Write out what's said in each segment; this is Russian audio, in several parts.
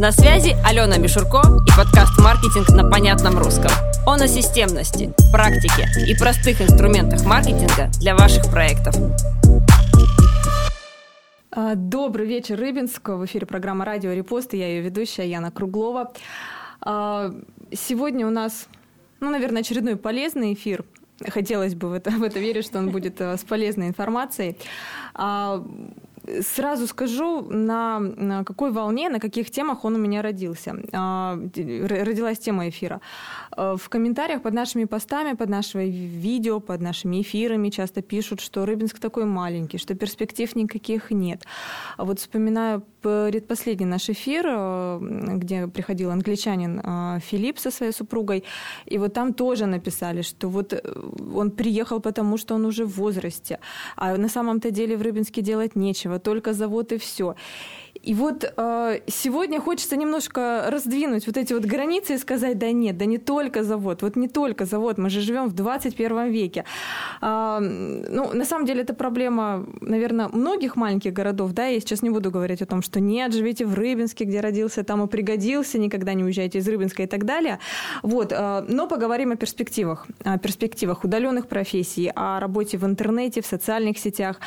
На связи Алена Мишурко и подкаст «Маркетинг на понятном русском». Он о системности, практике и простых инструментах маркетинга для ваших проектов. А, добрый вечер, Рыбинск. В эфире программа «Радио Репост» и я ее ведущая Яна Круглова. А, сегодня у нас, ну, наверное, очередной полезный эфир. Хотелось бы в это, в это верить, что он будет э, с полезной информацией. Сразу скажу, на, на какой волне, на каких темах он у меня родился. А, родилась тема эфира. А, в комментариях под нашими постами, под нашими видео, под нашими эфирами часто пишут, что Рыбинск такой маленький, что перспектив никаких нет. А вот вспоминаю предпоследний наш эфир, где приходил англичанин Филипп со своей супругой, и вот там тоже написали, что вот э, он приехал потому, что он уже в возрасте, а на самом-то деле в Рыбинске делать нечего, только завод и все. И вот э, сегодня хочется немножко раздвинуть вот эти вот границы и сказать, да нет, да не только завод, вот не только завод, мы же живем в 21 веке. Э, ну, на самом деле это проблема, наверное, многих маленьких городов, да, я сейчас не буду говорить о том, что нет, живите в Рыбинске, где родился, там и пригодился, никогда не уезжайте из Рыбинска и так далее. Вот, э, но поговорим о перспективах, о перспективах удаленных профессий, о работе в интернете, в социальных сетях,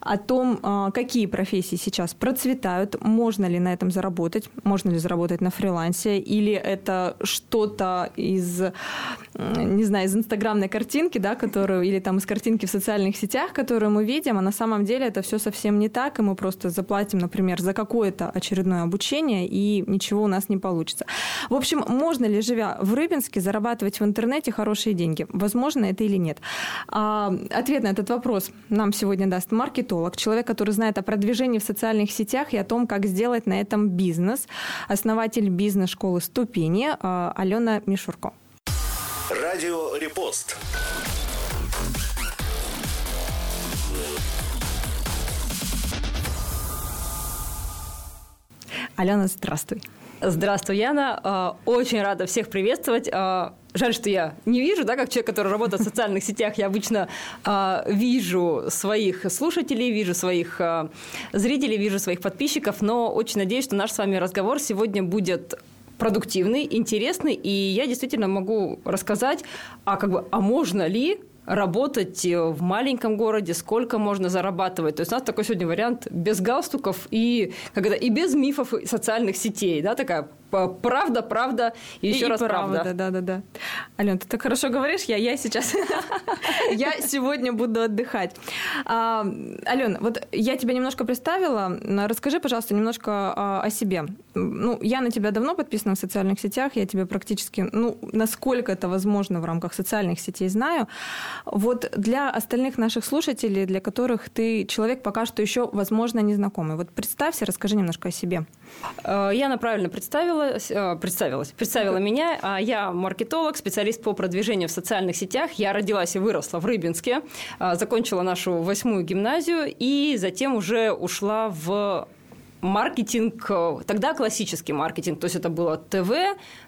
о том, э, какие профессии сейчас процветают, можно ли на этом заработать, можно ли заработать на фрилансе, или это что-то из, не знаю, из инстаграмной картинки, да, которую, или там из картинки в социальных сетях, которую мы видим, а на самом деле это все совсем не так, и мы просто заплатим, например, за какое-то очередное обучение, и ничего у нас не получится. В общем, можно ли, живя в Рыбинске, зарабатывать в интернете хорошие деньги? Возможно это или нет? А, ответ на этот вопрос нам сегодня даст маркетолог, человек, который знает о продвижении в социальных сетях и о том, как сделать на этом бизнес. Основатель бизнес-школы «Ступени» э, Алена Мишурко. Радио «Репост». Алена, здравствуй. Здравствуй, Яна. Э, очень рада всех приветствовать. Э, жаль, что я не вижу, да, как человек, который работает в социальных сетях, я обычно э, вижу своих слушателей, вижу своих зрителей, вижу своих подписчиков, но очень надеюсь, что наш с вами разговор сегодня будет продуктивный, интересный, и я действительно могу рассказать, а как бы, а можно ли работать в маленьком городе, сколько можно зарабатывать. То есть у нас такой сегодня вариант без галстуков и, когда, и без мифов социальных сетей, да, такая правда, правда и еще и раз правда. правда. Да, да, да. Ален, ты так хорошо говоришь, я, я сейчас, я сегодня буду отдыхать. А, Ален, вот я тебя немножко представила. Расскажи, пожалуйста, немножко а, о себе. Ну, я на тебя давно подписана в социальных сетях, я тебя практически, ну, насколько это возможно в рамках социальных сетей знаю. Вот для остальных наших слушателей, для которых ты человек пока что еще, возможно, незнакомый. Вот представься, расскажи немножко о себе. Э, я правильно представилась, э, представилась, представила меня. А я маркетолог, специалист по продвижению в социальных сетях. Я родилась и выросла в Рыбинске, э, закончила нашу восьмую гимназию и затем уже ушла в маркетинг, тогда классический маркетинг, то есть это было ТВ,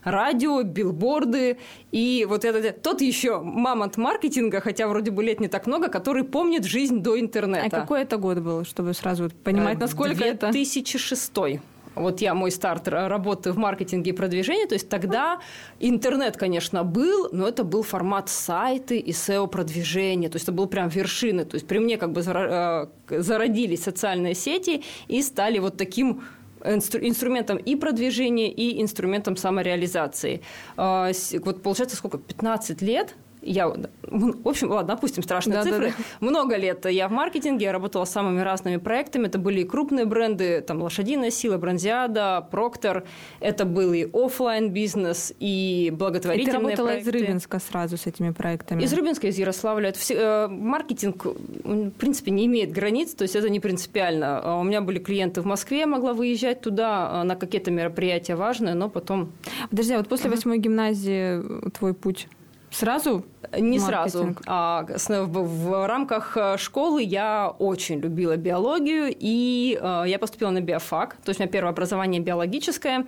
радио, билборды, и вот это тот еще мамонт маркетинга, хотя вроде бы лет не так много, который помнит жизнь до интернета. А какой это год был, чтобы сразу понимать, насколько 2006. это? 2006 вот я, мой старт работы в маркетинге и продвижении, то есть тогда интернет, конечно, был, но это был формат сайты и SEO-продвижения, то есть это был прям вершины, то есть при мне как бы э, зародились социальные сети и стали вот таким инструментом и продвижения, и инструментом самореализации. А, вот получается сколько? 15 лет я, в общем, ладно, допустим, страшные да, цифры. Да, да. Много лет я в маркетинге, я работала с самыми разными проектами. Это были и крупные бренды, там «Лошадиная сила», «Бронзиада», «Проктор». Это был и офлайн бизнес и благотворительные и ты работала проекты. из Рыбинска сразу с этими проектами? Из Рыбинска, из Ярославля. Это все, э, маркетинг, в принципе, не имеет границ, то есть это не принципиально. А у меня были клиенты в Москве, я могла выезжать туда а, на какие-то мероприятия важные, но потом... Подожди, а вот после восьмой гимназии твой путь Сразу? Не сразу. А, в рамках э, школы я очень любила биологию, и э, я поступила на биофак. То есть у меня первое образование биологическое.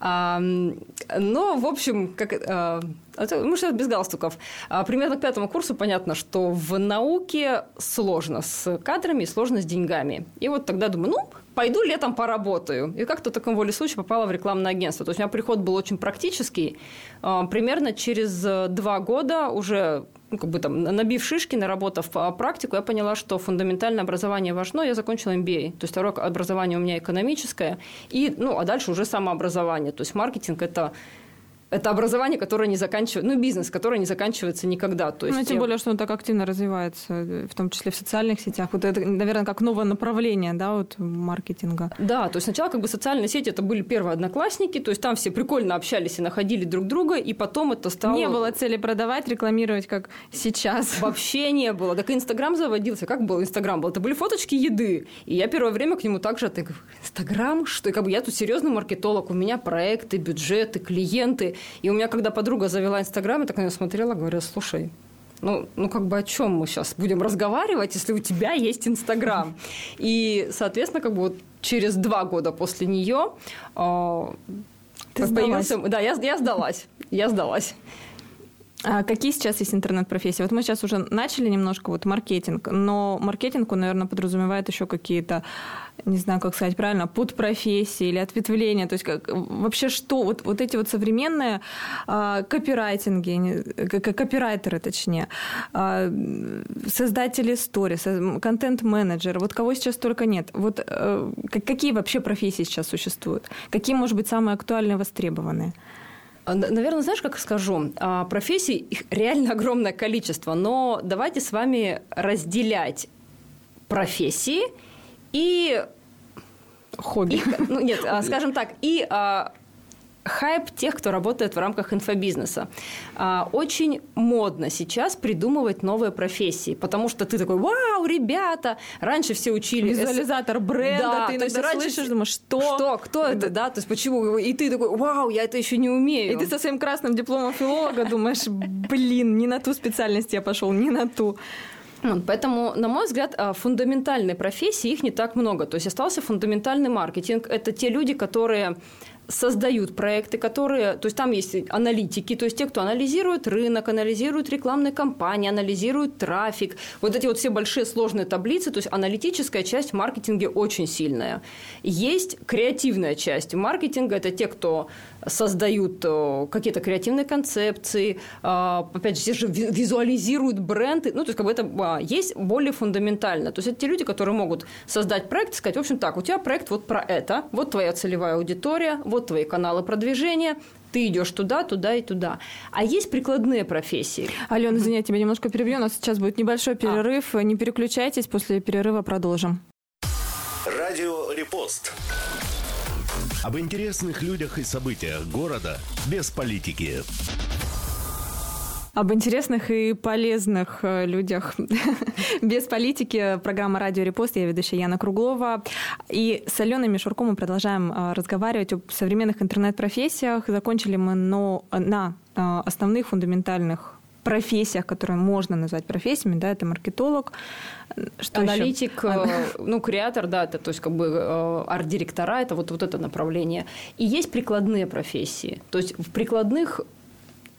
Но, в общем, как, мы сейчас без галстуков. А, примерно к пятому курсу понятно, что в науке сложно с кадрами, сложно с деньгами. И вот тогда думаю, ну, пойду летом поработаю. И как-то в таком воле случая попала в рекламное агентство. То есть у меня приход был очень практический. А, примерно через два года уже ну, как бы там, набив шишки, наработав практику, я поняла, что фундаментальное образование важно. Я закончила MBA. То есть второе образование у меня экономическое. И, ну, а дальше уже самообразование. То есть маркетинг – это это образование, которое не заканчивается, ну, бизнес, который не заканчивается никогда. То есть ну, тем я... более, что он так активно развивается, в том числе в социальных сетях. Вот это, наверное, как новое направление, да, вот маркетинга. Да, то есть сначала как бы социальные сети это были первые одноклассники, то есть там все прикольно общались и находили друг друга, и потом это стало... Не было цели продавать, рекламировать, как сейчас. Вообще не было. Так и Инстаграм заводился. Как был Инстаграм? Был? Это были фоточки еды. И я первое время к нему также отыгрываю. Инстаграм? Что? И как бы я тут серьезный маркетолог, у меня проекты, бюджеты, клиенты. И у меня, когда подруга завела Инстаграм, я так на нее смотрела, говорю, слушай, ну, ну, как бы о чем мы сейчас будем разговаривать, если у тебя есть Инстаграм? И, соответственно, как бы вот через два года после нее э, Ты появился... Да, я, я сдалась. Я сдалась. А какие сейчас есть интернет-профессии? Вот мы сейчас уже начали немножко вот маркетинг, но маркетинг, он, наверное, подразумевает еще какие-то, не знаю, как сказать правильно, подпрофессии или ответвления. То есть как, вообще что? Вот, вот эти вот современные а, копирайтинги, копирайтеры точнее, а, создатели сторис, контент-менеджеры, вот кого сейчас только нет. Вот а, какие вообще профессии сейчас существуют? Какие, может быть, самые актуальные, востребованные? А, наверное, знаешь, как скажу, а, профессий их реально огромное количество, но давайте с вами разделять профессии и хобби. И, ну, нет, а, скажем так, и хайп тех, кто работает в рамках инфобизнеса. А, очень модно сейчас придумывать новые профессии, потому что ты такой, вау, ребята, раньше все учили... Визуализатор бренда, да, ты иногда раньше слышишь, думаешь, что? Что, кто это, да, то есть почему? И ты такой, вау, я это еще не умею. И ты со своим красным дипломом филолога думаешь, блин, не на ту специальность я пошел, не на ту. Поэтому, на мой взгляд, а, фундаментальной профессии их не так много. То есть остался фундаментальный маркетинг. Это те люди, которые создают проекты, которые, то есть там есть аналитики, то есть те, кто анализирует рынок, анализирует рекламные кампании, анализирует трафик, вот эти вот все большие сложные таблицы, то есть аналитическая часть в маркетинге очень сильная. Есть креативная часть маркетинга, это те, кто создают э, какие-то креативные концепции, а, опять же, все же визуализируют бренды, ну, то есть, как бы это а, есть более фундаментально. То есть, это те люди, которые могут создать проект и сказать, в общем, так, у тебя проект вот про это, вот твоя целевая аудитория, вот твои каналы продвижения, ты идешь туда, туда и туда. А есть прикладные профессии. Алена, извини, я тебя немножко перебью. У нас сейчас будет небольшой а. перерыв. А. Не переключайтесь, после перерыва продолжим. Радио Репост. Об интересных людях и событиях города без политики. Об интересных и полезных э, людях без политики. Программа «Радио Репост». Я ведущая Яна Круглова. И с Аленой Мишурко мы продолжаем э, разговаривать о современных интернет-профессиях. Закончили мы но, на э, основных фундаментальных профессиях, которые можно назвать профессиями, да, это маркетолог, что аналитик, еще? ну, креатор, да, это, то есть, как бы арт-директора, это вот, вот это направление. И есть прикладные профессии. То есть, в прикладных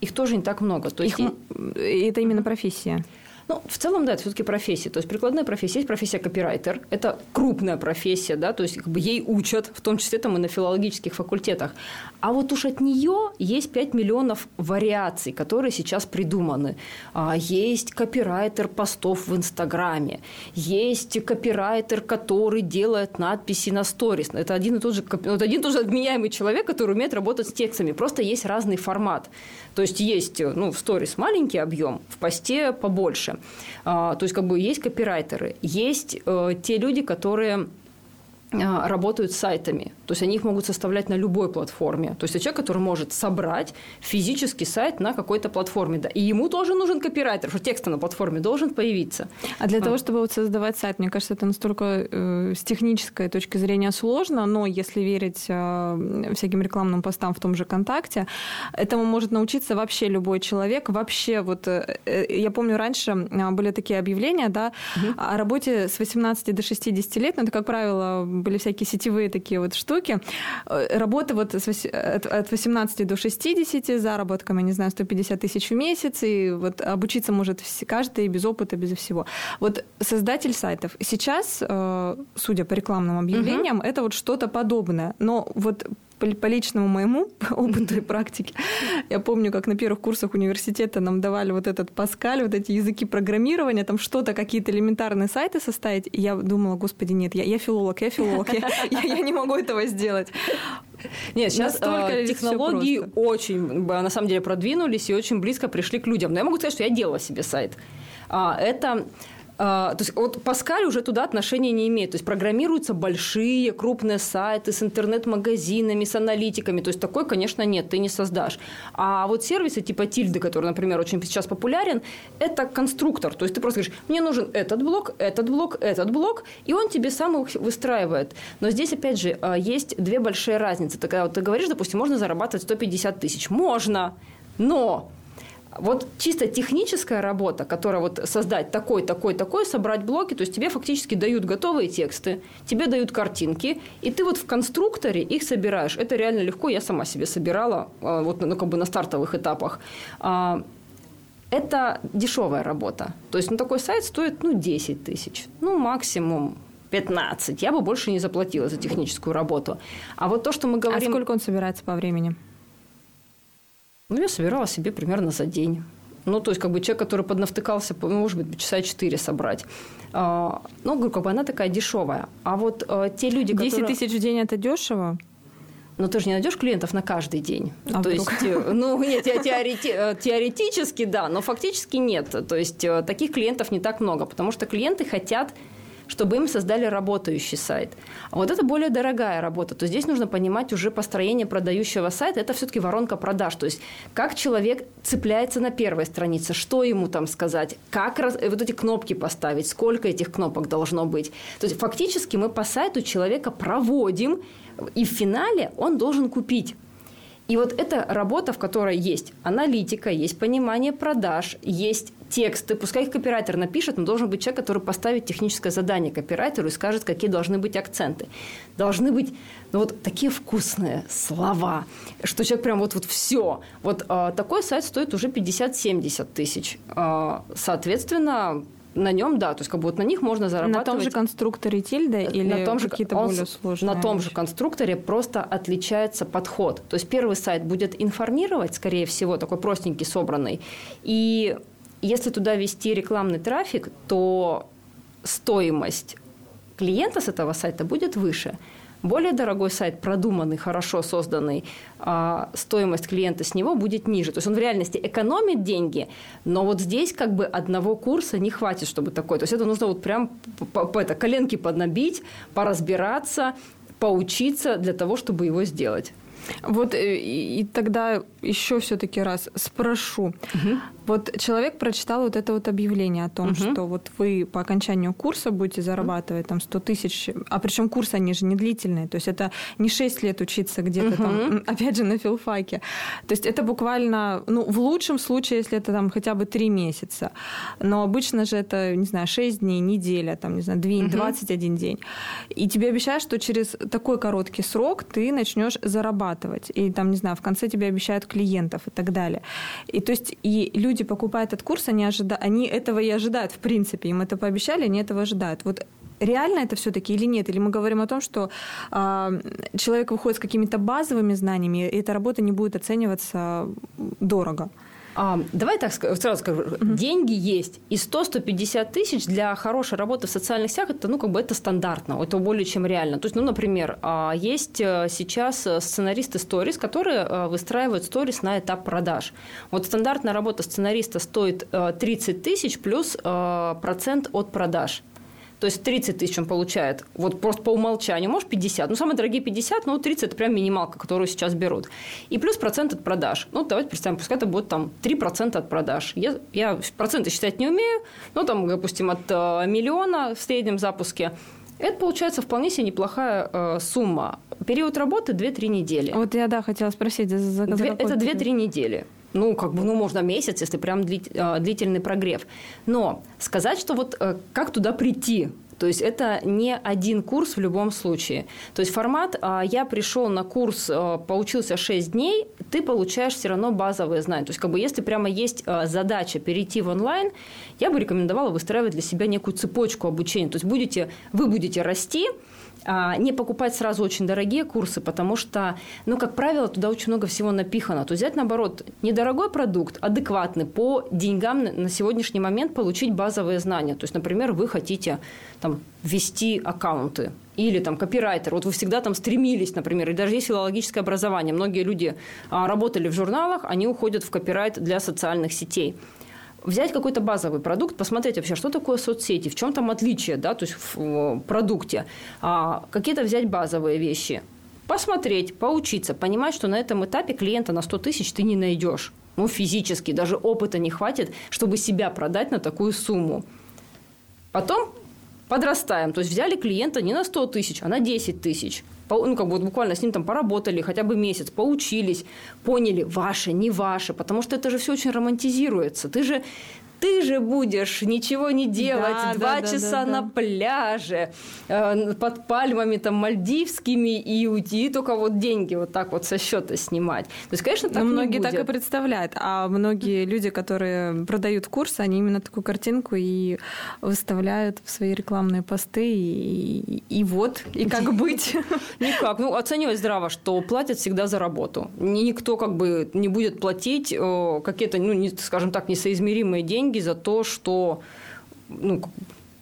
их тоже не так много. То есть, Их, это именно профессия. Ну, в целом, да, это все-таки профессия. То есть прикладная профессия, есть профессия копирайтер. Это крупная профессия, да, то есть как бы ей учат, в том числе там и на филологических факультетах. А вот уж от нее есть 5 миллионов вариаций, которые сейчас придуманы. А, есть копирайтер постов в Инстаграме, есть копирайтер, который делает надписи на сторис. Это один и тот же, вот один и тот же отменяемый человек, который умеет работать с текстами. Просто есть разный формат. То есть есть ну, в сторис маленький объем, в посте побольше. А, то есть как бы есть копирайтеры, есть э, те люди, которые работают с сайтами. То есть они их могут составлять на любой платформе. То есть это человек, который может собрать физический сайт на какой-то платформе. Да. И ему тоже нужен копирайтер, что текст на платформе должен появиться. А для а. того, чтобы вот создавать сайт, мне кажется, это настолько э, с технической точки зрения сложно, но если верить э, всяким рекламным постам в том же ВКонтакте, этому может научиться вообще любой человек. Вообще вот, э, э я помню, раньше были такие объявления, да, угу. о работе с 18 до 60 лет, но это, как правило, были всякие сетевые такие вот штуки. Э, работа вот от 18 до 60 заработком, я не знаю, 150 тысяч в месяц, и вот обучиться может каждый без опыта, без всего. Вот создатель сайтов. Сейчас, э, судя по рекламным объявлениям, угу. это вот что-то подобное. Но вот по личному моему опыту и практике, я помню, как на первых курсах университета нам давали вот этот Паскаль, вот эти языки программирования, там что-то, какие-то элементарные сайты составить. И я думала, господи, нет, я, я филолог, я филолог, я, я, я не могу этого сделать. Нет, сейчас э, технологии очень, на самом деле, продвинулись и очень близко пришли к людям. Но я могу сказать, что я делала себе сайт. А, это а, то есть вот Паскаль уже туда отношения не имеет. То есть программируются большие, крупные сайты с интернет-магазинами, с аналитиками. То есть такой, конечно, нет, ты не создашь. А вот сервисы типа Тильды, который, например, очень сейчас популярен, это конструктор. То есть ты просто говоришь, мне нужен этот блок, этот блок, этот блок, и он тебе сам их выстраивает. Но здесь, опять же, а, есть две большие разницы. Так, вот ты говоришь, допустим, можно зарабатывать 150 тысяч. Можно, но вот чисто техническая работа, которая вот создать такой, такой, такой, собрать блоки, то есть тебе фактически дают готовые тексты, тебе дают картинки, и ты вот в конструкторе их собираешь. Это реально легко, я сама себе собирала, а, вот ну, как бы на стартовых этапах. А, это дешевая работа. То есть, ну, такой сайт стоит, ну, 10 тысяч, ну, максимум 15. Я бы больше не заплатила за техническую работу. А вот то, что мы говорим... А сколько он собирается по времени? Ну, я собирала себе примерно за день. Ну, то есть, как бы человек, который поднавтыкался, ну, может быть, часа четыре собрать. А, ну, говорю, как бы она такая дешевая. А вот а, те люди, 10 которые... тысяч в день – это дешево? Но ты же не найдешь клиентов на каждый день. А то вдруг? есть, э, ну, нет, теорети, э, теоретически да, но фактически нет. То есть, таких клиентов не так много, потому что клиенты хотят чтобы им создали работающий сайт. А вот это более дорогая работа. То здесь нужно понимать уже построение продающего сайта. Это все-таки воронка продаж. То есть как человек цепляется на первой странице, что ему там сказать, как раз, э, вот эти кнопки поставить, сколько этих кнопок должно быть. То есть фактически мы по сайту человека проводим, и в финале он должен купить. И вот эта работа, в которой есть аналитика, есть понимание продаж, есть тексты, пускай их копирайтер напишет, но должен быть человек, который поставит техническое задание копирайтеру и скажет, какие должны быть акценты. Должны быть ну, вот такие вкусные слова, что человек прям вот, вот все. Вот э, такой сайт стоит уже 50-70 тысяч. Э, соответственно, на нем, да, то есть как бы вот на них можно зарабатывать. На том же конструкторе Тильда или на том же, какие-то он, более сложные? На том же конструкторе просто отличается подход. То есть первый сайт будет информировать, скорее всего, такой простенький, собранный, и если туда вести рекламный трафик, то стоимость клиента с этого сайта будет выше. Более дорогой сайт, продуманный, хорошо созданный, а, стоимость клиента с него будет ниже. То есть он в реальности экономит деньги, но вот здесь как бы одного курса не хватит, чтобы такой. То есть это нужно вот прям по, по, это, коленки поднабить, поразбираться, поучиться для того, чтобы его сделать. Вот э, и тогда еще все-таки раз спрошу. Угу. Вот человек прочитал вот это вот объявление о том, угу. что вот вы по окончанию курса будете зарабатывать там 100 тысяч, а причем курсы они же не длительные, то есть это не 6 лет учиться где-то угу. там, опять же, на филфаке. То есть это буквально, ну, в лучшем случае, если это там хотя бы 3 месяца, но обычно же это, не знаю, 6 дней, неделя, там, не знаю, 2, угу. 21 день. И тебе обещают, что через такой короткий срок ты начнешь зарабатывать. И там, не знаю, в конце тебе обещают клиентов и так далее. И то есть и люди покупают этот курс, они, ожида... они этого и ожидают, в принципе. Им это пообещали, они этого ожидают. Вот реально это все-таки или нет? Или мы говорим о том, что э, человек выходит с какими-то базовыми знаниями, и эта работа не будет оцениваться дорого? А, давай так сразу скажу. Угу. Деньги есть. И 100-150 тысяч для хорошей работы в социальных сетях, это, ну, как бы это стандартно. Это более чем реально. То есть, ну, например, а, есть э, сейчас э, сценаристы сторис, которые э, выстраивают сторис на этап продаж. Вот стандартная работа сценариста стоит 30 тысяч плюс процент от продаж. То есть 30 тысяч он получает вот просто по умолчанию, может 50. Ну, самые дорогие 50, но 30 – это прям минималка, которую сейчас берут. И плюс процент от продаж. Ну, давайте представим, пускай это будет там 3% от продаж. Я, я проценты считать не умею, ну, там, допустим, от э, миллиона в среднем запуске. Это получается вполне себе неплохая э, сумма. Период работы 2-3 недели. Вот я, да, хотела спросить. За, за, за это 2-3 недели ну, как бы, ну, можно месяц, если прям э, длительный прогрев. Но сказать, что вот э, как туда прийти, То есть это не один курс в любом случае. То есть формат а, «я пришел на курс, а, поучился 6 дней», ты получаешь все равно базовые знания. То есть как бы если прямо есть а, задача перейти в онлайн, я бы рекомендовала выстраивать для себя некую цепочку обучения. То есть будете, вы будете расти, а, не покупать сразу очень дорогие курсы, потому что, ну, как правило, туда очень много всего напихано. То взять, наоборот, недорогой продукт, адекватный по деньгам на сегодняшний момент получить базовые знания. То есть, например, вы хотите там, ввести аккаунты или там копирайтер. Вот вы всегда там стремились, например, и даже есть филологическое образование. Многие люди а, работали в журналах, они уходят в копирайт для социальных сетей взять какой-то базовый продукт, посмотреть вообще, что такое соцсети, в чем там отличие, да, то есть в продукте, а, какие-то взять базовые вещи, посмотреть, поучиться, понимать, что на этом этапе клиента на 100 тысяч ты не найдешь. Ну, физически, даже опыта не хватит, чтобы себя продать на такую сумму. Потом подрастаем. То есть взяли клиента не на 100 тысяч, а на 10 тысяч ну, как бы вот буквально с ним там поработали хотя бы месяц, поучились, поняли, ваше, не ваше, потому что это же все очень романтизируется. Ты же ты же будешь ничего не делать, да, два да, часа да, да, на пляже, э, под пальмами там мальдивскими и уйти, только вот деньги вот так вот со счета снимать. То есть, конечно, так Но многие будет. так и представляют, а многие люди, которые продают курсы, они именно такую картинку и выставляют в свои рекламные посты, и, и вот, и как быть? Никак. Ну, оценивать здраво, что платят всегда за работу. Никто как бы не будет платить э, какие-то, ну, не, скажем так, несоизмеримые деньги деньги за то, что ну,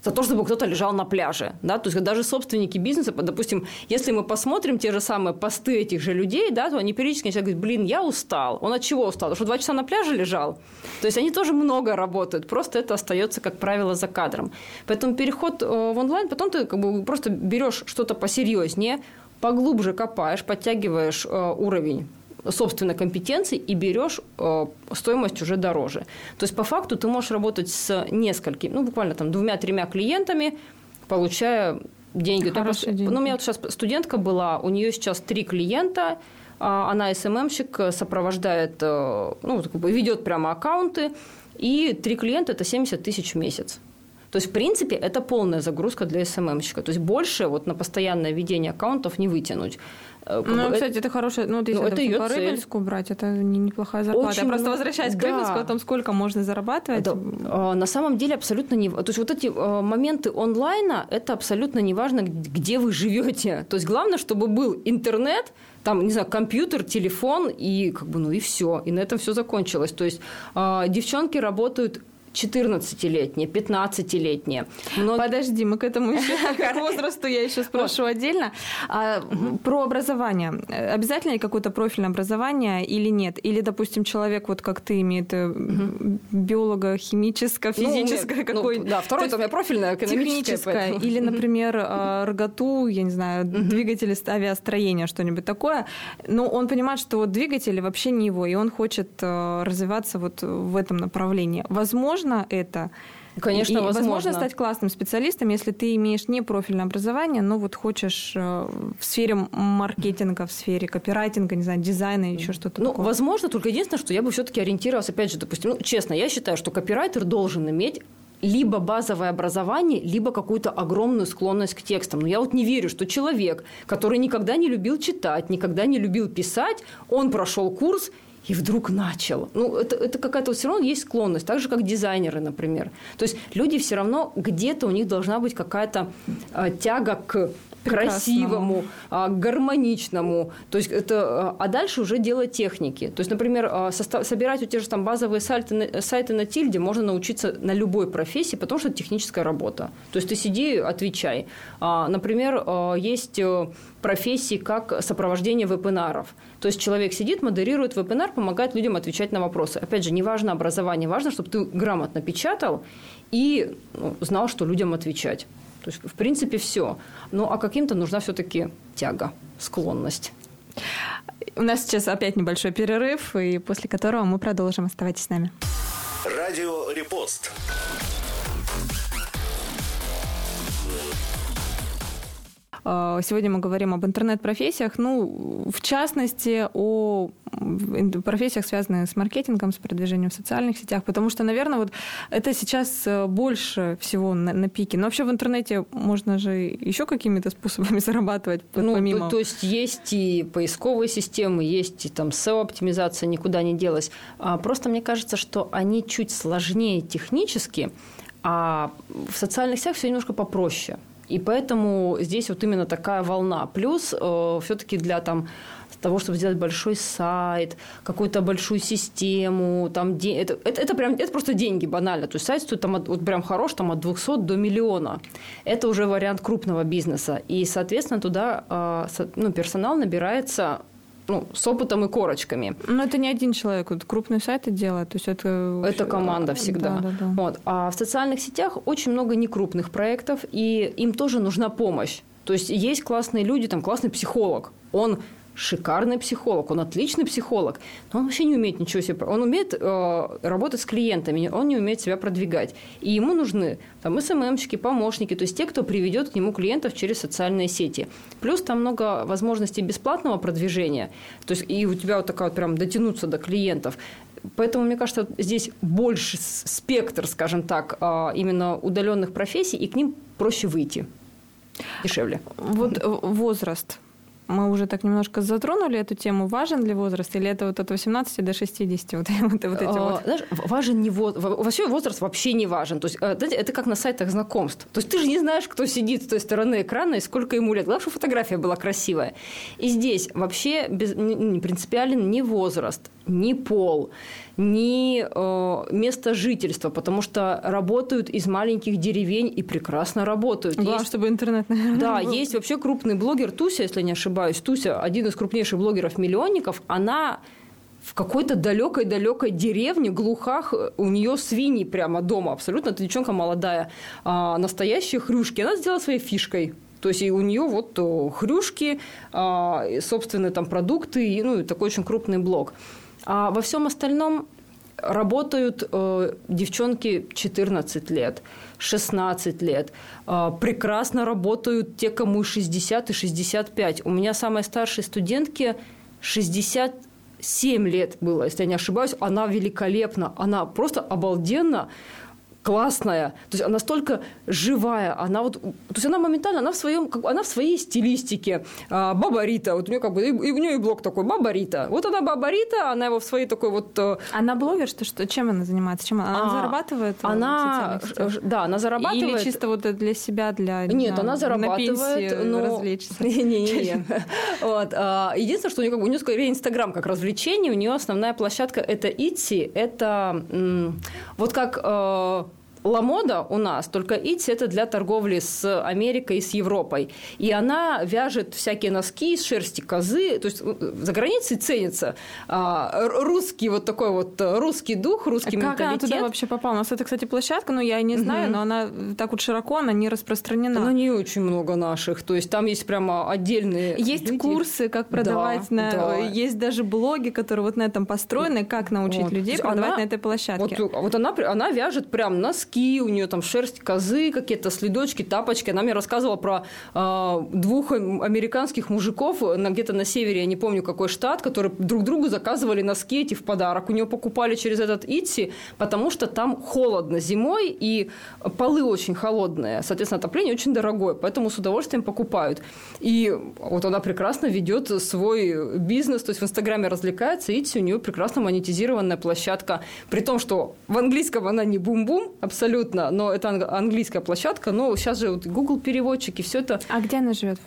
за то, чтобы кто-то лежал на пляже. Да? То есть даже собственники бизнеса, допустим, если мы посмотрим те же самые посты этих же людей, да, то они периодически начинают говорить, блин, я устал. Он от чего устал? Что два часа на пляже лежал? То есть они тоже много работают, просто это остается, как правило, за кадром. Поэтому переход э, в онлайн, потом ты как бы просто берешь что-то посерьезнее, поглубже копаешь, подтягиваешь э, уровень собственной компетенции и берешь э, стоимость уже дороже. То есть, по факту, ты можешь работать с несколькими, ну, буквально там двумя-тремя клиентами, получая деньги. Хорошие деньги. Ну, у меня вот сейчас студентка была, у нее сейчас три клиента, а она СММщик, сопровождает, э, ну, ведет прямо аккаунты, и три клиента – это 70 тысяч в месяц. То есть, в принципе, это полная загрузка для СММщика. То есть, больше вот на постоянное ведение аккаунтов не вытянуть. Э, ну, кстати, это хорошая, ну, если ну, это ее по Рыбинску брать, это неплохая зарплата. Очень, Я просто возвращаюсь да. к Рыбинску, о том, сколько можно зарабатывать. Это, на самом деле абсолютно не... То есть вот эти э, моменты онлайна, это абсолютно не важно, где вы живете. То есть главное, чтобы был интернет, там, не знаю, компьютер, телефон, и как бы, ну и все. И на этом все закончилось. То есть э, девчонки работают 14-летние, 15-летние. Но... Подожди, мы к этому еще к возрасту я еще спрошу отдельно. А, про образование. Обязательно ли какое-то профильное образование или нет? Или, допустим, человек, вот как ты, имеет э, биолого, химическое, физическое, ну, какое ну, Да, второе у меня профильное, экономическое. Или, например, а, РГТУ, я не знаю, двигатели авиастроения, что-нибудь такое. Но он понимает, что вот двигатели вообще не его, и он хочет э, развиваться вот в этом направлении. Возможно, возможно это. Конечно, и возможно. возможно стать классным специалистом, если ты имеешь не профильное образование, но вот хочешь э, в сфере маркетинга, в сфере копирайтинга, не знаю, дизайна еще что-то ну, такое. возможно, только единственное, что я бы все-таки ориентировалась, опять же, допустим, ну, честно, я считаю, что копирайтер должен иметь либо базовое образование, либо какую-то огромную склонность к текстам. Но я вот не верю, что человек, который никогда не любил читать, никогда не любил писать, он прошел курс и вдруг начал. Ну, это, это какая-то все равно есть склонность, так же, как дизайнеры, например. То есть люди все равно где-то у них должна быть какая-то э, тяга к красивому, а, гармоничному. То есть это, а, а дальше уже дело техники. То есть, например, а, состав, собирать у те же там базовые сайты, сайты на тильде можно научиться на любой профессии, потому что это техническая работа. То есть ты сиди, отвечай. Например, есть э, профессии как сопровождение вебинаров. То есть человек сидит, модерирует вебинар, помогает людям отвечать на вопросы. Опять же, не важно образование, важно, чтобы ты грамотно печатал и ну, знал, что людям отвечать. То есть, в принципе, все. Ну, а каким-то нужна все-таки тяга, склонность. У нас сейчас опять небольшой перерыв, и после которого мы продолжим. Оставайтесь с нами. Радио «Репост». Сегодня мы говорим об интернет-профессиях, ну, в частности, о профессиях, связанных с маркетингом, с продвижением в социальных сетях, потому что, наверное, вот это сейчас э, больше всего на, на пике. Но вообще в интернете можно же еще какими-то способами зарабатывать ну, помимо... То, то есть есть и поисковые системы, есть и там SEO-оптимизация, никуда не делась. А просто мне кажется, что они чуть сложнее технически, а в социальных сетях все немножко попроще. И поэтому здесь вот именно такая волна. Плюс э, все-таки для там того, чтобы сделать большой сайт, какую-то большую систему, там это, это, это прям это просто деньги банально. То есть сайт стоит там от, вот прям хорош там от 200 до миллиона. Это уже вариант крупного бизнеса. И, соответственно, туда э, ну, персонал набирается ну, с опытом и корочками. Но это не один человек, вот крупные сайты делают, то есть это... Это команда всегда. Да, да, да. Вот. А в социальных сетях очень много некрупных проектов, и им тоже нужна помощь. То есть есть классные люди, там классный психолог, он шикарный психолог, он отличный психолог, но он вообще не умеет ничего себе... Он умеет э, работать с клиентами, он не умеет себя продвигать. И ему нужны там СММщики, помощники, то есть те, кто приведет к нему клиентов через социальные сети. Плюс там много возможностей бесплатного продвижения, то есть и у тебя вот такая вот прям дотянуться до клиентов. Поэтому, мне кажется, здесь больше спектр, скажем так, э, именно удаленных профессий, и к ним проще выйти дешевле. Вот э, возраст мы уже так немножко затронули эту тему. Важен ли возраст или это вот от 18 до 60? Вот, вот, вот эти а, вот. Знаешь, важен не возраст. Вообще возраст вообще не важен. То есть, э, знаете, это как на сайтах знакомств. То есть ты же не знаешь, кто сидит с той стороны экрана и сколько ему лет. Главное, что фотография была красивая. И здесь вообще без, не принципиален ни возраст, ни пол, ни э, место жительства, потому что работают из маленьких деревень и прекрасно работают. Главное, есть, чтобы интернет, наверное, Да, был. есть вообще крупный блогер Туся, если не ошибаюсь. Туся, один из крупнейших блогеров-миллионников, она в какой-то далекой-далекой деревне, глухах, у нее свиньи прямо дома, абсолютно, эта девчонка молодая, а, настоящие хрюшки. Она сделала своей фишкой. То есть и у нее вот хрюшки, а, собственные там продукты, и, ну, такой очень крупный блог. А во всем остальном работают э, девчонки 14 лет, 16 лет. Э, прекрасно работают те, кому 60 и 65. У меня самой старшей студентке 67 лет было, если я не ошибаюсь. Она великолепна, она просто обалденно классная, то есть она настолько живая, она вот, то есть она моментально, она в своем, она в своей стилистике, а, Баба Рита, вот у нее как бы, и, и у нее и блог такой, Баба Рита, вот она Баба Рита, она его в своей такой вот... Э, она блогер, что, что чем она занимается, чем она, она а, зарабатывает? Она, да, она зарабатывает. Или чисто вот для себя, для... Нет, на, она зарабатывает, на но... развлечься. Не-не-не. Вот. А, единственное, что у нее, как бы, у нее скорее Инстаграм как развлечение, у нее основная площадка это Итси, это вот как э, Ламода у нас, только Итси – это для торговли с Америкой и с Европой. И она вяжет всякие носки из шерсти козы. То есть э, за границей ценится а, русский вот такой вот э, русский дух, русский а менталитет. Как она туда вообще попала? У нас это, кстати, площадка, но я не знаю, угу. но она так вот широко, она не распространена. На нее очень много наших. То есть там есть прямо отдельные Есть люди. курсы, как продавать. Да, на... да. Есть даже блоги, которые вот на этом построены, как научить вот. людей продавать она, на этой площадке. Вот, вот она, она вяжет прям носки, носки, у нее там шерсть козы, какие-то следочки, тапочки. Она мне рассказывала про э, двух американских мужиков на, где-то на севере, я не помню какой штат, которые друг другу заказывали носки эти в подарок. У нее покупали через этот Итси, потому что там холодно зимой и полы очень холодные. Соответственно, отопление очень дорогое, поэтому с удовольствием покупают. И вот она прекрасно ведет свой бизнес, то есть в Инстаграме развлекается, Итси у нее прекрасно монетизированная площадка, при том, что в английском она не бум-бум, абсолютно абсолютно, но это английская площадка, но сейчас же вот Google переводчики, все это. А где она живет?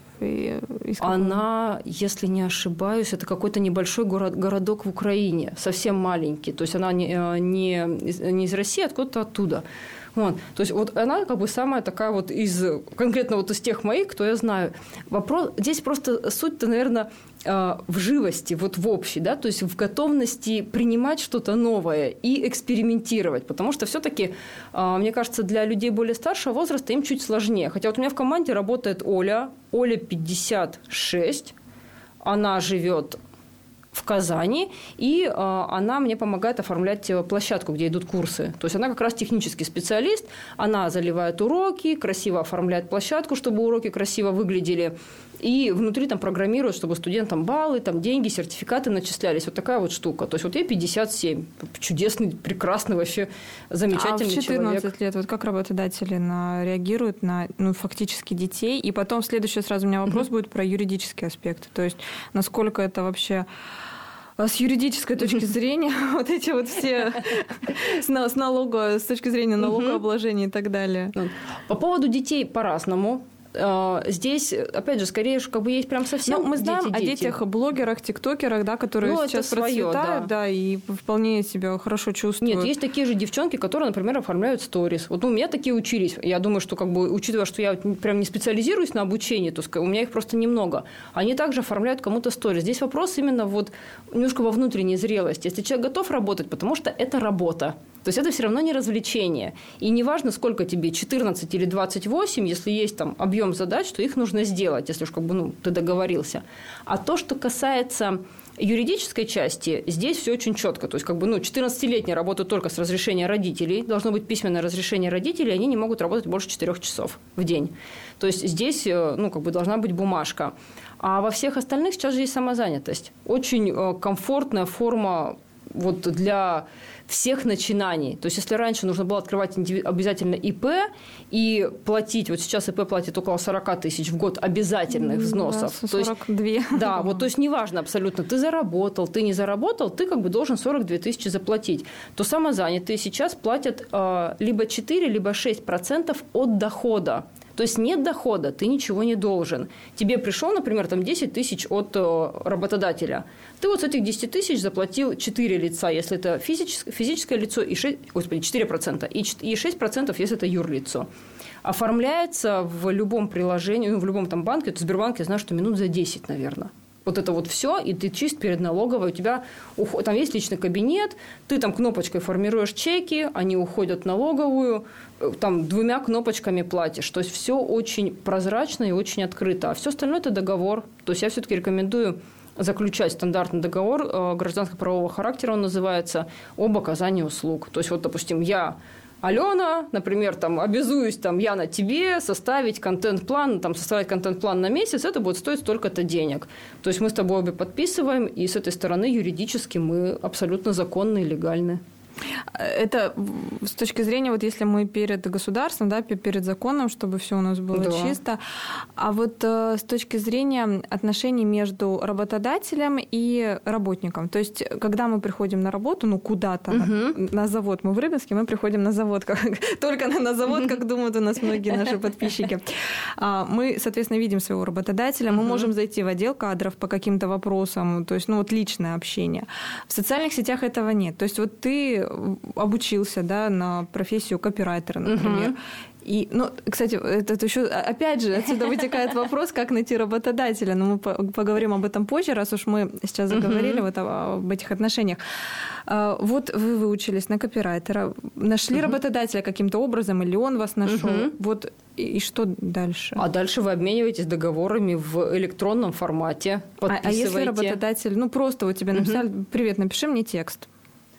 Она, если не ошибаюсь, это какой-то небольшой город, городок в Украине, совсем маленький. То есть она не, э, не, не из России, а откуда-то оттуда. Вот. То есть вот она как бы самая такая вот из, конкретно вот из тех моих, кто я знаю. Вопрос, здесь просто суть-то, наверное, в живости, вот в общей, да, то есть в готовности принимать что-то новое и экспериментировать, потому что все-таки, э, мне кажется, для людей более старшего возраста им чуть сложнее. Хотя вот у меня в команде работает Оля, Оля 56, она живет в Казани, и э, она мне помогает оформлять э, площадку, где идут курсы. То есть она как раз технический специалист, она заливает уроки, красиво оформляет площадку, чтобы уроки красиво выглядели, и внутри там программируют, чтобы студентам баллы, там деньги, сертификаты начислялись. Вот такая вот штука. То есть вот ей 57. Чудесный, прекрасный вообще, замечательный а в 14 человек. лет вот как работодатели на, реагируют на ну, фактически детей? И потом следующий сразу у меня вопрос будет про юридический аспект. То есть насколько это вообще а с юридической точки зрения вот эти вот все с налога, с точки зрения налогообложения и так далее. По поводу детей по-разному. А, здесь, опять же, скорее, как бы есть прям совсем Ну, мы знаем дети, о детях, блогерах, тиктокерах, да, которые ну, сейчас свое, процветают, да. да, и вполне себя хорошо чувствуют. Нет, есть такие же девчонки, которые, например, оформляют сторис. Вот ну, у меня такие учились. Я думаю, что, как бы, учитывая, что я прям не специализируюсь на обучении, то у меня их просто немного. Они также оформляют кому-то сторис. Здесь вопрос именно вот немножко во внутренней зрелости. Если человек готов работать, потому что это работа. То есть это все равно не развлечение. И неважно, сколько тебе, 14 или 28, если есть там объем задач, то их нужно сделать, если уж как бы ну, ты договорился. А то, что касается юридической части здесь все очень четко. То есть, как бы, ну, 14-летние работают только с разрешения родителей. Должно быть письменное разрешение родителей, они не могут работать больше 4 часов в день. То есть, здесь, э, ну, как бы должна быть бумажка. А во всех остальных сейчас же есть самозанятость. Очень э, комфортная форма вот для всех начинаний. То есть, если раньше нужно было открывать обязательно ИП и платить, вот сейчас ИП платит около 40 тысяч в год обязательных взносов. 42. То есть, да, вот, то есть, неважно абсолютно, ты заработал, ты не заработал, ты как бы должен 42 тысячи заплатить. То самозанятые сейчас платят э, либо 4, либо 6 процентов от дохода. То есть нет дохода, ты ничего не должен. Тебе пришел, например, там 10 тысяч от э, работодателя. Ты вот с этих 10 тысяч заплатил 4 лица, если это физическое, физическое лицо, и 6, господи, 4%, и, и 6%, если это юрлицо. Оформляется в любом приложении, ну, в любом там банке, это Сбербанк, я знаю, что минут за 10, наверное вот это вот все, и ты чист перед налоговой, у тебя уход... там есть личный кабинет, ты там кнопочкой формируешь чеки, они уходят в налоговую, э, там двумя кнопочками платишь. То есть все очень прозрачно и очень открыто. А все остальное это договор. То есть я все-таки рекомендую заключать стандартный договор э, гражданско-правового характера, он называется, об оказании услуг. То есть, вот, допустим, я Алена, например, там, обязуюсь, там, я на тебе составить контент-план, там, составить контент-план на месяц, это будет стоить столько-то денег. То есть мы с тобой обе подписываем, и с этой стороны юридически мы абсолютно законны и легальны. Это с точки зрения, вот если мы перед государством, да, перед законом, чтобы все у нас было да. чисто. А вот э, с точки зрения отношений между работодателем и работником. То есть, когда мы приходим на работу, ну, куда-то, угу. на завод, мы в Рыбинске, мы приходим на завод, как, только на, на завод, как думают у нас многие наши подписчики. А, мы, соответственно, видим своего работодателя, мы можем зайти в отдел кадров по каким-то вопросам, то есть, ну, вот личное общение. В социальных сетях этого нет. То есть, вот ты обучился, да, на профессию копирайтера, например. Угу. И, ну, кстати, это, это еще, опять же, отсюда вытекает вопрос, как найти работодателя. Но мы поговорим об этом позже, раз уж мы сейчас заговорили uh-huh. вот об этих отношениях. А, вот вы выучились на копирайтера, нашли uh-huh. работодателя каким-то образом, или он вас нашел. Uh-huh. Вот и, и что дальше? А дальше вы обмениваетесь договорами в электронном формате. А, а если работодатель, ну просто вот тебе написали, привет, напиши мне текст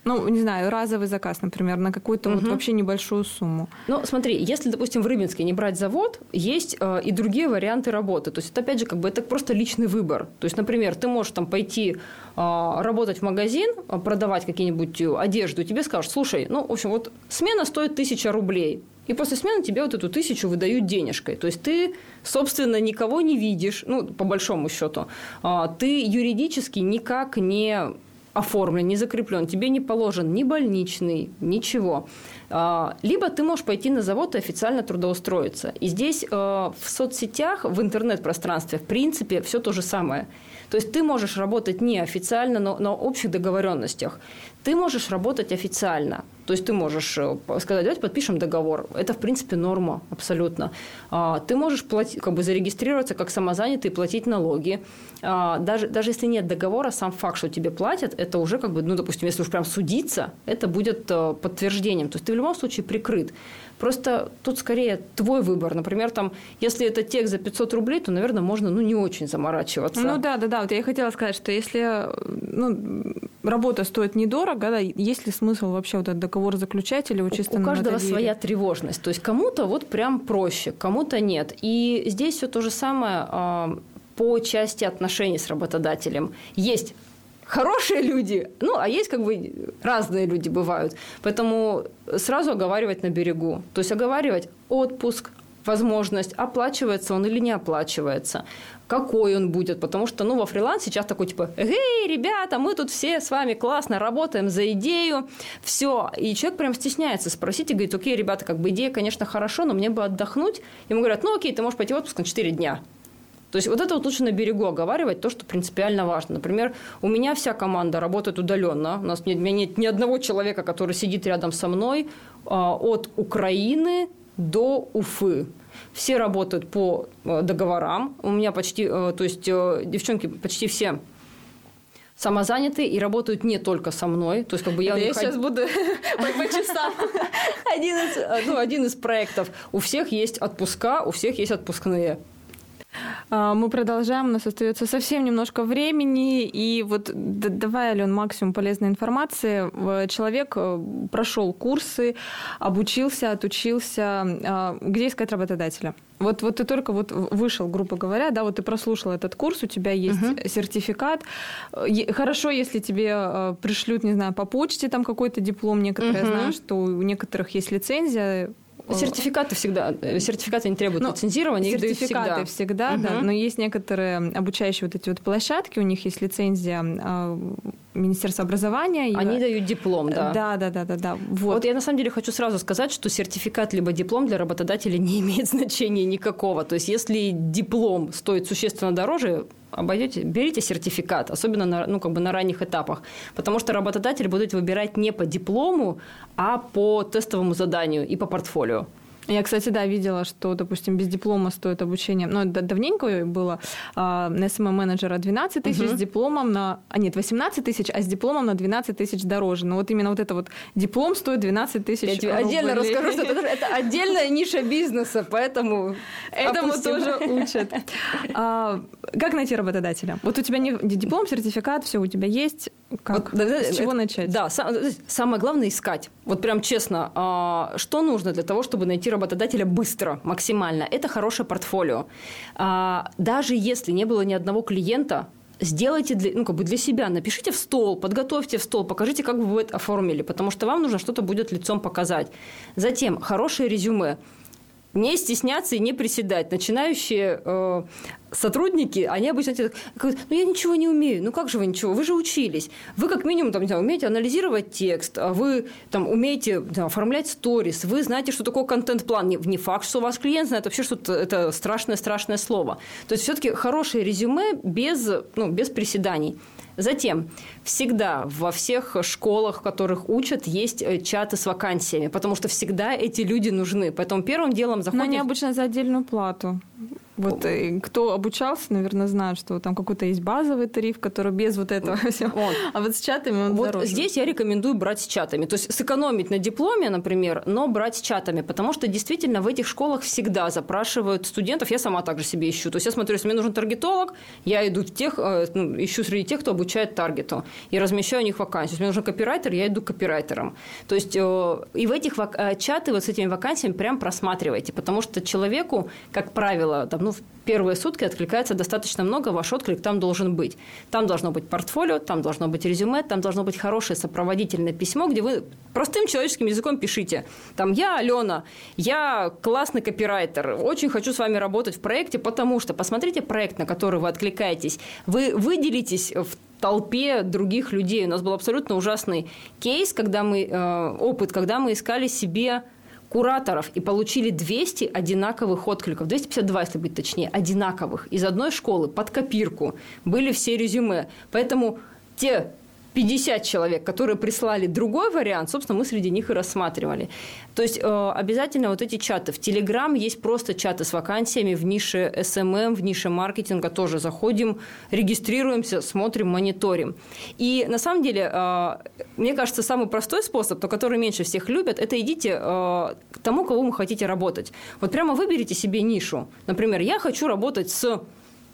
ну, не знаю, разовый заказ, например, на какую-то угу. вот вообще небольшую сумму. Ну, смотри, если, допустим, в Рыбинске не брать завод, есть э, и другие варианты работы. То есть это, опять же, как бы это просто личный выбор. То есть, например, ты можешь там пойти э, работать в магазин, э, продавать какие-нибудь э, одежду, и тебе скажут, слушай, ну, в общем, вот смена стоит тысяча рублей. И после смены тебе вот эту тысячу выдают денежкой. То есть ты, собственно, никого не видишь, ну, по большому счету. А, ты юридически никак не оформлен, не закреплен, тебе не положен ни больничный, ничего. А, либо ты можешь пойти на завод и официально трудоустроиться. И здесь э, в соцсетях, в интернет-пространстве, в принципе, все то же самое. То есть ты можешь работать неофициально, но на общих договоренностях. Ты можешь работать официально. То есть ты можешь э, сказать, давайте подпишем договор. Это, в принципе, норма абсолютно. А, ты можешь платить, как бы зарегистрироваться как самозанятый и платить налоги. А, даже, даже если нет договора, сам факт, что тебе платят, это уже, как бы, ну, допустим, если уж прям судиться, это будет э, подтверждением. То есть ты в любом случае прикрыт. Просто тут скорее твой выбор. Например, там, если это текст за 500 рублей, то, наверное, можно ну, не очень заморачиваться. Ну да, да, да. Вот я и хотела сказать, что если ну, работа стоит недорого, да, есть ли смысл вообще вот этот договор заключать или учиться У, у каждого своя тревожность. То есть кому-то вот прям проще, кому-то нет. И здесь все то же самое а, по части отношений с работодателем. Есть хорошие люди, ну, а есть как бы разные люди бывают. Поэтому сразу оговаривать на берегу. То есть оговаривать отпуск, возможность, оплачивается он или не оплачивается, какой он будет, потому что, ну, во фриланс сейчас такой, типа, эй, ребята, мы тут все с вами классно работаем за идею, все, и человек прям стесняется спросить и говорит, окей, ребята, как бы идея, конечно, хорошо, но мне бы отдохнуть, ему говорят, ну, окей, ты можешь пойти в отпуск на 4 дня, то есть вот это вот лучше на берегу оговаривать, то, что принципиально важно. Например, у меня вся команда работает удаленно. У нас нет, у меня нет ни одного человека, который сидит рядом со мной а, от Украины до Уфы. Все работают по э, договорам. У меня почти, э, то есть э, девчонки почти все самозаняты и работают не только со мной. То есть, как бы я, я сейчас буду по часам. Один из, ну, один из проектов. У всех есть отпуска, у всех есть отпускные. А, мы продолжаем, у нас остается совсем немножко времени, и вот давай, Ален, максимум полезной информации. Человек э, прошел курсы, обучился, отучился. А, где искать работодателя? Вот, вот ты только вот вышел, грубо говоря, да, вот ты прослушал этот курс, у тебя есть uh сертификат. Хорошо, если тебе э, пришлют, не знаю, по почте там какой-то диплом. Некоторые uh знают, что у некоторых есть лицензия Сертификаты всегда, э, сертификаты не требуют ну, лицензирования, сертификаты их всегда, всегда угу. да, но есть некоторые обучающие вот эти вот площадки, у них есть лицензия э, Министерства образования. Они и... дают диплом, да. Да, да, да, да, да. Вот. вот я на самом деле хочу сразу сказать, что сертификат либо диплом для работодателя не имеет значения никакого. То есть, если диплом стоит существенно дороже, обойдете, берите сертификат, особенно на, ну, как бы на ранних этапах, потому что работодатель будет выбирать не по диплому, а по тестовому заданию и по портфолио. Я, кстати, да, видела, что, допустим, без диплома стоит обучение. Ну, это давненько было. А, на SMM-менеджера 12 тысяч, угу. с дипломом на... А, нет, 18 тысяч, а с дипломом на 12 тысяч дороже. Но вот именно вот это вот диплом стоит 12 тысяч Я тебе отдельно расскажу, что это, это отдельная ниша бизнеса, поэтому Этому тоже учат. А, как найти работодателя? Вот у тебя не диплом, сертификат, все у тебя есть. Как? Вот, с чего это, начать? Да, сам, самое главное искать. Вот прям честно, а, что нужно для того, чтобы найти работодателя быстро, максимально? Это хорошее портфолио. А, даже если не было ни одного клиента, сделайте для, ну, как бы для себя, напишите в стол, подготовьте в стол, покажите, как вы это оформили, потому что вам нужно что-то будет лицом показать. Затем хорошее резюме не стесняться и не приседать. Начинающие э, сотрудники, они обычно говорят, ну я ничего не умею. Ну как же вы ничего? Вы же учились. Вы как минимум там, знаю, умеете анализировать текст, а вы там умеете там, оформлять сторис, вы знаете, что такое контент-план. Не, не факт, что у вас клиент знает, вообще что-то это страшное-страшное слово. То есть все-таки хорошее резюме без, ну, без приседаний. Затем, всегда во всех школах, в которых учат, есть э, чаты с вакансиями, потому что всегда эти люди нужны. Поэтому первым делом заходишь... Но они обычно за отдельную плату. Вот э, кто обучался, наверное, знает, что там какой-то есть базовый тариф, который без вот этого всего. Вот. А вот с чатами он Вот дороже. здесь я рекомендую брать с чатами. То есть сэкономить на дипломе, например, но брать с чатами. Потому что действительно в этих школах всегда запрашивают студентов. Я сама также себе ищу. То есть я смотрю, если мне нужен таргетолог, я иду в тех, э, ну, ищу среди тех, кто обучает таргету. И размещаю у них вакансию. Если мне нужен копирайтер, я иду к копирайтерам. То есть э, и в этих чаты вот с этими вакансиями прям просматривайте. Потому что человеку, как правило, там, ну, в первые сутки откликается достаточно много, ваш отклик там должен быть. Там должно быть портфолио, там должно быть резюме, там должно быть хорошее сопроводительное письмо, где вы простым человеческим языком пишите. Там я Алена, я классный копирайтер, очень хочу с вами работать в проекте, потому что посмотрите проект, на который вы откликаетесь, вы выделитесь в толпе других людей. У нас был абсолютно ужасный кейс, когда мы, э, опыт, когда мы искали себе кураторов и получили 200 одинаковых откликов, 252, если быть точнее, одинаковых, из одной школы под копирку. Были все резюме. Поэтому те 50 человек, которые прислали другой вариант, собственно, мы среди них и рассматривали. То есть э, обязательно вот эти чаты. В Телеграм есть просто чаты с вакансиями в нише SMM, в нише маркетинга тоже заходим, регистрируемся, смотрим, мониторим. И на самом деле, э, мне кажется, самый простой способ, то который меньше всех любят, это идите э, к тому, кого вы хотите работать. Вот прямо выберите себе нишу. Например, я хочу работать с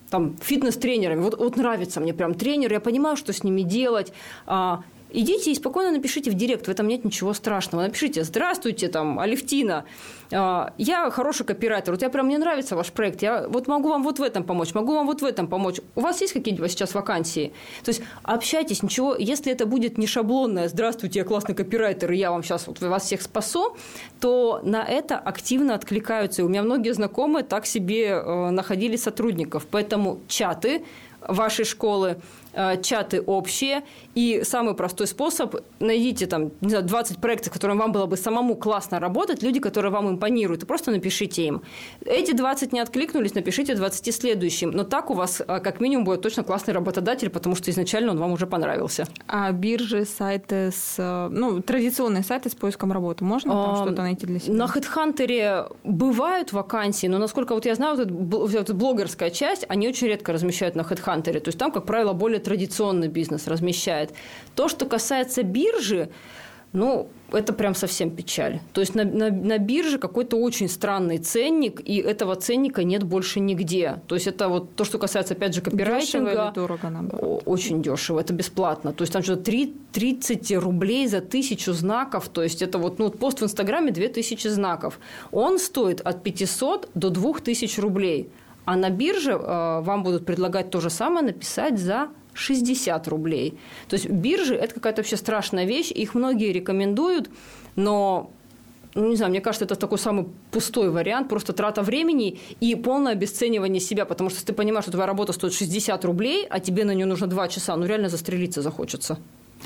там, фитнес-тренерами. Вот, вот нравится мне прям тренер, я понимаю, что с ними делать. А, идите и спокойно напишите в директ, в этом нет ничего страшного. Напишите «Здравствуйте, там, Алевтина, а, я хороший копирайтер, вот я прям, мне нравится ваш проект, я вот могу вам вот в этом помочь, могу вам вот в этом помочь. У вас есть какие-нибудь сейчас вакансии? То есть общайтесь, ничего, если это будет не шаблонное «Здравствуйте, я классный копирайтер, и я вам сейчас вот вас всех спасу», то на это активно откликаются. И у меня многие знакомые так себе э, находили сотрудников. Поэтому чаты вашей школы – чаты общие, и самый простой способ – найдите там, не знаю, 20 проектов, которым вам было бы самому классно работать, люди, которые вам импонируют, и просто напишите им. Эти 20 не откликнулись, напишите 20 следующим, но так у вас э, как минимум будет точно классный работодатель, потому что изначально он вам уже понравился. А биржи, сайты с, э, ну, традиционные сайты с поиском работы, можно там а, что-то найти для себя? На HeadHunter бывают вакансии, но насколько вот я знаю, вот эта блогерская часть, они очень редко размещают на HeadHunter, то есть там, как правило, более традиционный бизнес размещает. То, что касается биржи, ну, это прям совсем печаль. То есть на, на, на бирже какой-то очень странный ценник, и этого ценника нет больше нигде. То есть это вот то, что касается, опять же, копирайтинга. Дешево или дорого, наоборот? Очень дешево, это бесплатно. То есть там что-то 30 рублей за тысячу знаков. То есть это вот, ну, пост в Инстаграме 2000 знаков. Он стоит от 500 до 2000 рублей. А на бирже э, вам будут предлагать то же самое написать за 60 рублей. То есть биржи – это какая-то вообще страшная вещь, их многие рекомендуют, но ну, не знаю, мне кажется, это такой самый пустой вариант, просто трата времени и полное обесценивание себя, потому что ты понимаешь, что твоя работа стоит 60 рублей, а тебе на нее нужно 2 часа, ну, реально застрелиться захочется.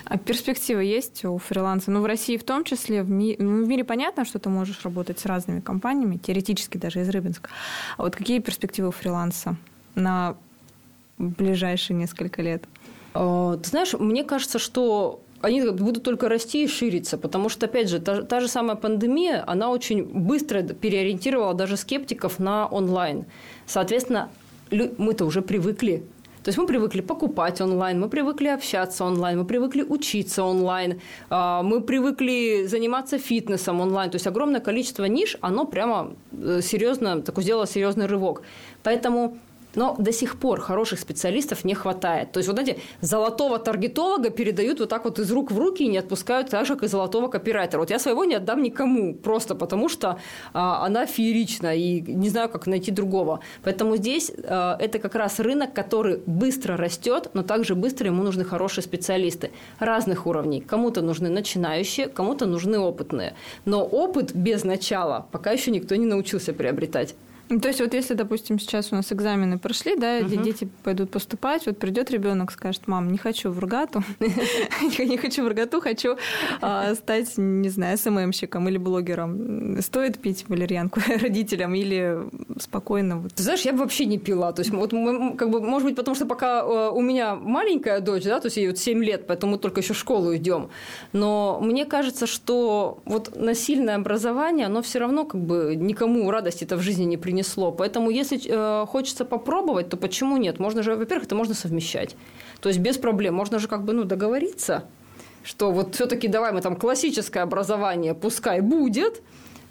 А перспективы есть у фриланса? Ну, в России в том числе. В, ми- ну, в мире понятно, что ты можешь работать с разными компаниями, теоретически даже из Рыбинска. А вот какие перспективы у фриланса на ближайшие несколько лет? А, ты знаешь, мне кажется, что они будут только расти и шириться, потому что, опять же, та, та же самая пандемия, она очень быстро переориентировала даже скептиков на онлайн. Соответственно, мы-то уже привыкли то есть мы привыкли покупать онлайн, мы привыкли общаться онлайн, мы привыкли учиться онлайн, а, мы привыкли заниматься фитнесом онлайн. То есть огромное количество ниш, оно прямо э, серьезно, такой сделало серьезный рывок. Поэтому но до сих пор хороших специалистов не хватает. То есть вот эти золотого таргетолога передают вот так вот из рук в руки и не отпускают так же, как и золотого копирайтера. Вот я своего не отдам никому, просто потому что а, она феерична и не знаю, как найти другого. Поэтому здесь а, это как раз рынок, который быстро растет, но также быстро ему нужны хорошие специалисты разных уровней. Кому-то нужны начинающие, кому-то нужны опытные. Но опыт без начала пока еще никто не научился приобретать. Ну, то есть вот если, допустим, сейчас у нас экзамены прошли, да, угу. дети пойдут поступать, вот придет ребенок, скажет, мам, не хочу в РГАТу, не хочу в РГАТу, хочу а, стать, не знаю, СММщиком или блогером. Стоит пить валерьянку родителям или спокойно? Ты знаешь, я бы вообще не пила. То есть вот как бы, может быть, потому что пока э, у меня маленькая дочь, да, то есть ей вот 7 лет, поэтому мы только еще в школу идем. Но мне кажется, что вот насильное образование, оно все равно как бы никому радости-то в жизни не принесет принесло. Поэтому, если э, хочется попробовать, то почему нет? Можно же, во-первых, это можно совмещать. То есть без проблем. Можно же как бы ну, договориться, что вот все-таки давай мы там классическое образование пускай будет,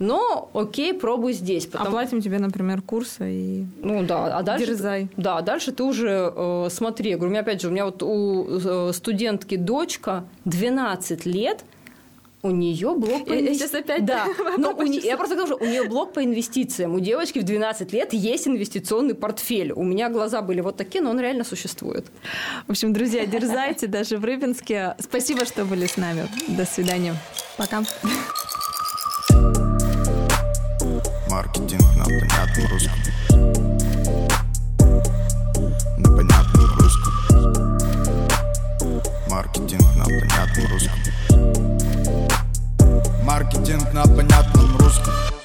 но окей, пробуй здесь. Потому... Оплатим тебе, например, курсы и ну да, а дальше дерзай. Да, дальше ты уже э, смотри. Я говорю, у меня опять же, у меня вот у э, студентки дочка 12 лет, у нее блок по инвестициям. опять да. Но ну, у не... Я просто говорю, что у нее блок по инвестициям. У девочки в 12 лет есть инвестиционный портфель. У меня глаза были вот такие, но он реально существует. В общем, друзья, дерзайте даже в Рыбинске. Спасибо, что были с нами. До свидания. Пока. Маркетинг на понятном русском. На понятном русском. Маркетинг на понятном русском. Маркетинг на понятном русском.